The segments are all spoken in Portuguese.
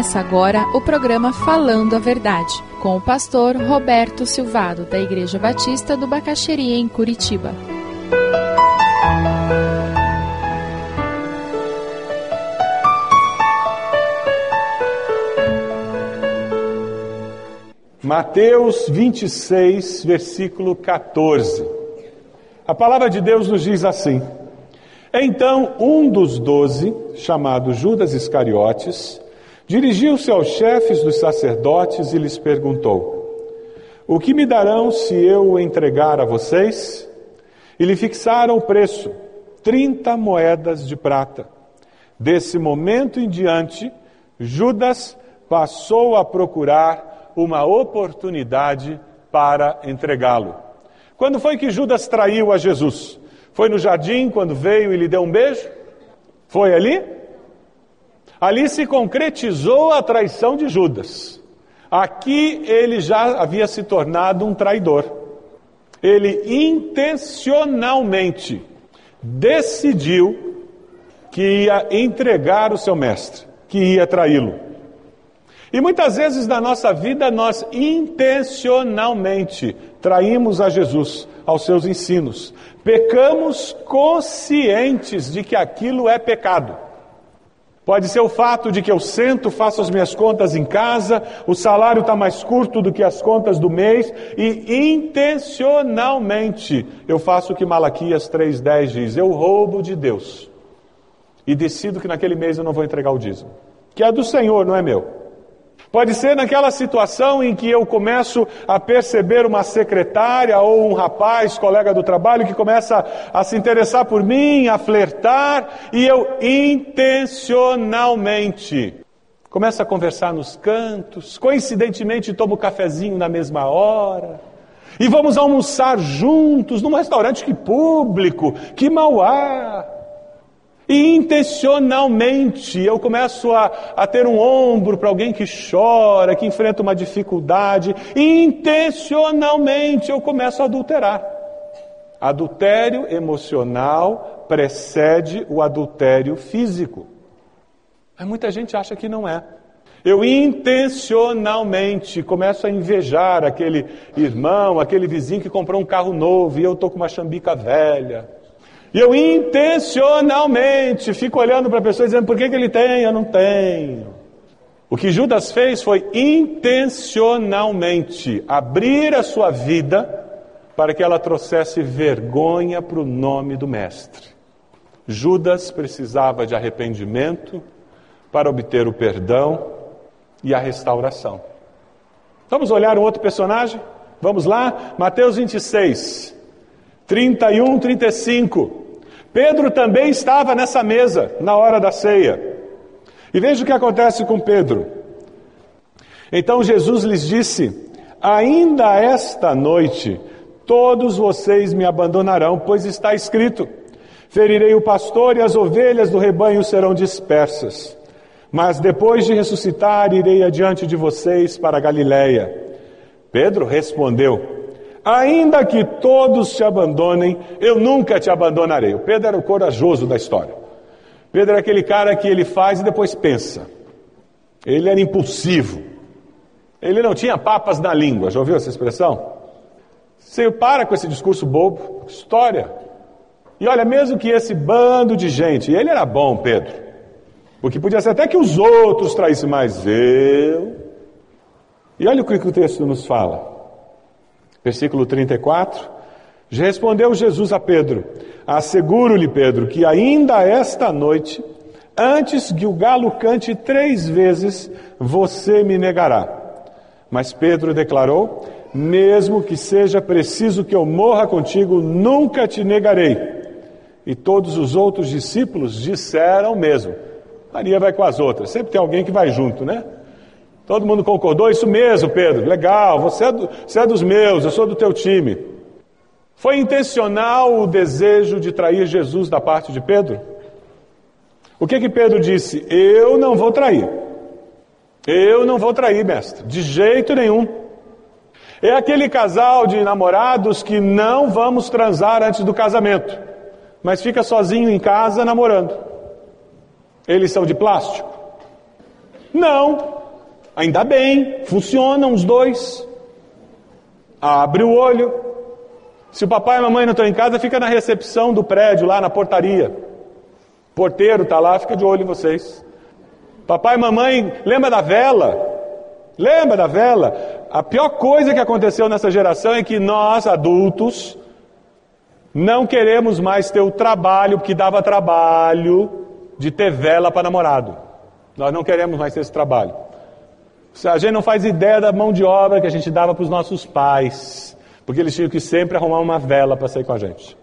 Começa agora o programa Falando a Verdade, com o pastor Roberto Silvado, da Igreja Batista do Bacaxeria, em Curitiba. Mateus 26, versículo 14. A palavra de Deus nos diz assim: Então um dos doze, chamado Judas Iscariotes, dirigiu-se aos chefes dos sacerdotes e lhes perguntou: O que me darão se eu o entregar a vocês? E lhe fixaram o preço, trinta moedas de prata. Desse momento em diante, Judas passou a procurar uma oportunidade para entregá-lo. Quando foi que Judas traiu a Jesus? Foi no jardim quando veio e lhe deu um beijo? Foi ali? Ali se concretizou a traição de Judas. Aqui ele já havia se tornado um traidor. Ele intencionalmente decidiu que ia entregar o seu mestre, que ia traí-lo. E muitas vezes na nossa vida nós intencionalmente traímos a Jesus, aos seus ensinos. Pecamos conscientes de que aquilo é pecado. Pode ser o fato de que eu sento, faço as minhas contas em casa, o salário está mais curto do que as contas do mês, e intencionalmente eu faço o que Malaquias 3,10 diz: eu roubo de Deus. E decido que naquele mês eu não vou entregar o dízimo, que é do Senhor, não é meu. Pode ser naquela situação em que eu começo a perceber uma secretária ou um rapaz, colega do trabalho, que começa a se interessar por mim, a flertar, e eu intencionalmente começo a conversar nos cantos, coincidentemente tomo cafezinho na mesma hora. E vamos almoçar juntos num restaurante que público, que mal há. E intencionalmente eu começo a, a ter um ombro para alguém que chora, que enfrenta uma dificuldade. E intencionalmente eu começo a adulterar. Adultério emocional precede o adultério físico. Mas muita gente acha que não é. Eu intencionalmente começo a invejar aquele irmão, aquele vizinho que comprou um carro novo e eu estou com uma chambica velha. E eu intencionalmente fico olhando para a pessoa dizendo: por que, que ele tem? Eu não tenho. O que Judas fez foi intencionalmente abrir a sua vida para que ela trouxesse vergonha para o nome do Mestre. Judas precisava de arrependimento para obter o perdão e a restauração. Vamos olhar um outro personagem? Vamos lá? Mateus 26, 31, 35. Pedro também estava nessa mesa na hora da ceia. E veja o que acontece com Pedro. Então Jesus lhes disse: Ainda esta noite todos vocês me abandonarão, pois está escrito: Ferirei o pastor e as ovelhas do rebanho serão dispersas. Mas depois de ressuscitar, irei adiante de vocês para Galiléia. Pedro respondeu: Ainda que todos te abandonem, eu nunca te abandonarei. O Pedro era o corajoso da história. Pedro era aquele cara que ele faz e depois pensa. Ele era impulsivo. Ele não tinha papas na língua. Já ouviu essa expressão? Você para com esse discurso bobo. História. E olha, mesmo que esse bando de gente, ele era bom, Pedro. Porque podia ser até que os outros traíssem mais eu. E olha o que o texto nos fala. Versículo 34. Respondeu Jesus a Pedro: Asseguro-lhe, Pedro, que ainda esta noite, antes que o galo cante três vezes, você me negará. Mas Pedro declarou: Mesmo que seja preciso que eu morra contigo, nunca te negarei. E todos os outros discípulos disseram o mesmo. Maria vai com as outras. Sempre tem alguém que vai junto, né? Todo mundo concordou? Isso mesmo, Pedro. Legal, você é, do, você é dos meus, eu sou do teu time. Foi intencional o desejo de trair Jesus da parte de Pedro? O que que Pedro disse? Eu não vou trair. Eu não vou trair, mestre, de jeito nenhum. É aquele casal de namorados que não vamos transar antes do casamento, mas fica sozinho em casa namorando. Eles são de plástico? Não. Ainda bem, funcionam os dois. Abre o olho. Se o papai e a mamãe não estão em casa, fica na recepção do prédio, lá na portaria. O porteiro está lá, fica de olho em vocês. Papai e mamãe, lembra da vela? Lembra da vela? A pior coisa que aconteceu nessa geração é que nós, adultos, não queremos mais ter o trabalho, porque dava trabalho, de ter vela para namorado. Nós não queremos mais ter esse trabalho. A gente não faz ideia da mão de obra que a gente dava para os nossos pais, porque eles tinham que sempre arrumar uma vela para sair com a gente.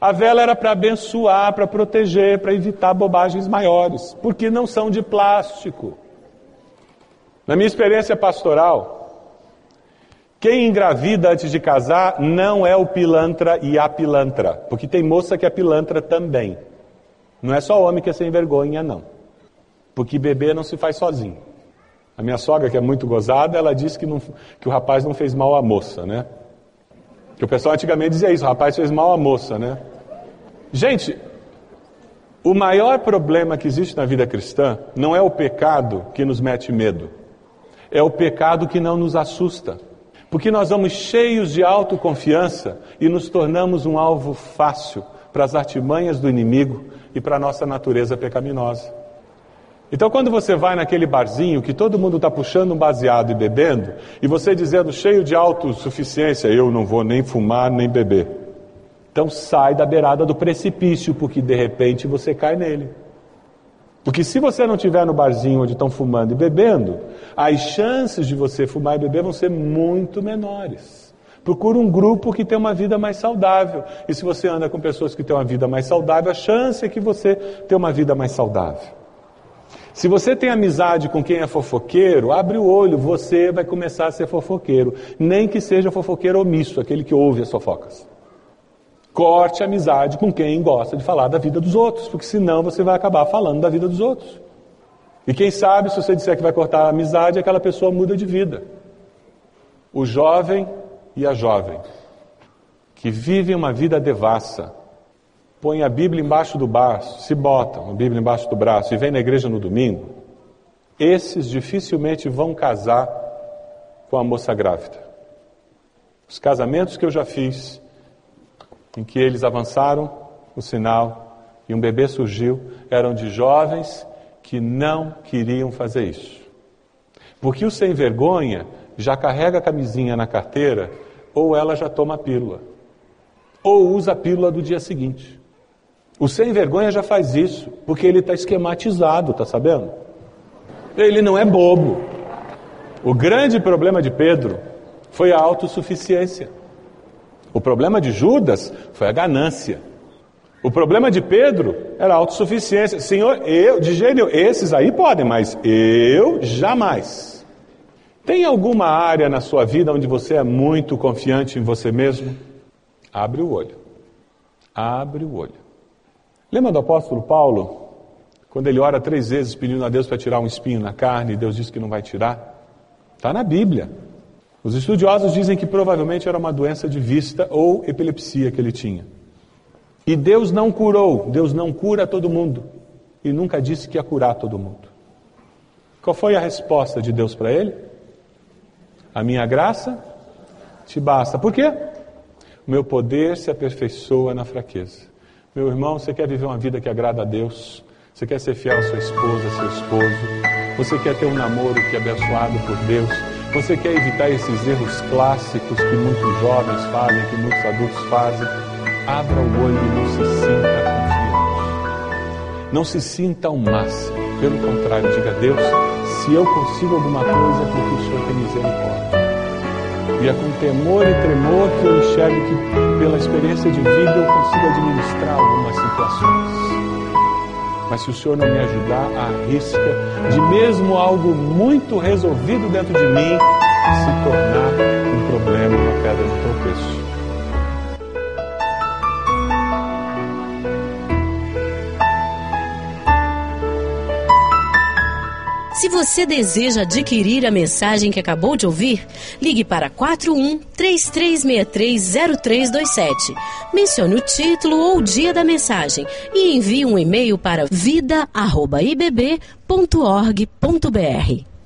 A vela era para abençoar, para proteger, para evitar bobagens maiores, porque não são de plástico. Na minha experiência pastoral, quem engravida antes de casar não é o pilantra e a pilantra, porque tem moça que é pilantra também. Não é só homem que é sem vergonha, não. Porque bebê não se faz sozinho. A minha sogra, que é muito gozada, ela disse que, não, que o rapaz não fez mal à moça, né? Que o pessoal antigamente dizia isso, o rapaz fez mal à moça, né? Gente, o maior problema que existe na vida cristã não é o pecado que nos mete medo, é o pecado que não nos assusta. Porque nós vamos cheios de autoconfiança e nos tornamos um alvo fácil para as artimanhas do inimigo e para a nossa natureza pecaminosa. Então, quando você vai naquele barzinho que todo mundo está puxando um baseado e bebendo, e você dizendo cheio de autossuficiência, eu não vou nem fumar nem beber. Então, sai da beirada do precipício, porque de repente você cai nele. Porque se você não estiver no barzinho onde estão fumando e bebendo, as chances de você fumar e beber vão ser muito menores. Procura um grupo que tem uma vida mais saudável. E se você anda com pessoas que têm uma vida mais saudável, a chance é que você tenha uma vida mais saudável. Se você tem amizade com quem é fofoqueiro, abre o olho, você vai começar a ser fofoqueiro. Nem que seja fofoqueiro omisso, aquele que ouve as fofocas. Corte a amizade com quem gosta de falar da vida dos outros, porque senão você vai acabar falando da vida dos outros. E quem sabe, se você disser que vai cortar a amizade, aquela pessoa muda de vida. O jovem e a jovem que vivem uma vida devassa, põem a Bíblia embaixo do braço, se botam a Bíblia embaixo do braço e vêm na igreja no domingo, esses dificilmente vão casar com a moça grávida. Os casamentos que eu já fiz, em que eles avançaram o sinal e um bebê surgiu, eram de jovens que não queriam fazer isso. Porque o sem vergonha já carrega a camisinha na carteira, ou ela já toma a pílula, ou usa a pílula do dia seguinte. O sem vergonha já faz isso, porque ele está esquematizado, está sabendo? Ele não é bobo. O grande problema de Pedro foi a autossuficiência. O problema de Judas foi a ganância. O problema de Pedro era a autossuficiência. Senhor, eu, de gênio, esses aí podem, mas eu jamais. Tem alguma área na sua vida onde você é muito confiante em você mesmo? Abre o olho. Abre o olho. Lembra do apóstolo Paulo? Quando ele ora três vezes pedindo a Deus para tirar um espinho na carne e Deus diz que não vai tirar? Está na Bíblia. Os estudiosos dizem que provavelmente era uma doença de vista ou epilepsia que ele tinha. E Deus não curou, Deus não cura todo mundo. E nunca disse que ia curar todo mundo. Qual foi a resposta de Deus para ele? A minha graça te basta. Por quê? O meu poder se aperfeiçoa na fraqueza. Meu irmão, você quer viver uma vida que agrada a Deus? Você quer ser fiel à sua esposa, seu esposo? Você quer ter um namoro que é abençoado por Deus? Você quer evitar esses erros clássicos que muitos jovens fazem, que muitos adultos fazem? Abra o olho e não se sinta confiante. Não se sinta ao máximo. Pelo contrário, diga a Deus: se eu consigo alguma coisa, é porque o Senhor tem misericórdia. E é com temor e tremor que eu enxergo que, pela experiência de vida, eu consigo administrar algumas situações. Mas se o Senhor não me ajudar, arrisca de mesmo algo muito resolvido dentro de mim se tornar um problema, uma pedra de tropeço. Você deseja adquirir a mensagem que acabou de ouvir, ligue para 41 33630327. Mencione o título ou o dia da mensagem e envie um e-mail para vida@ibb.org.br.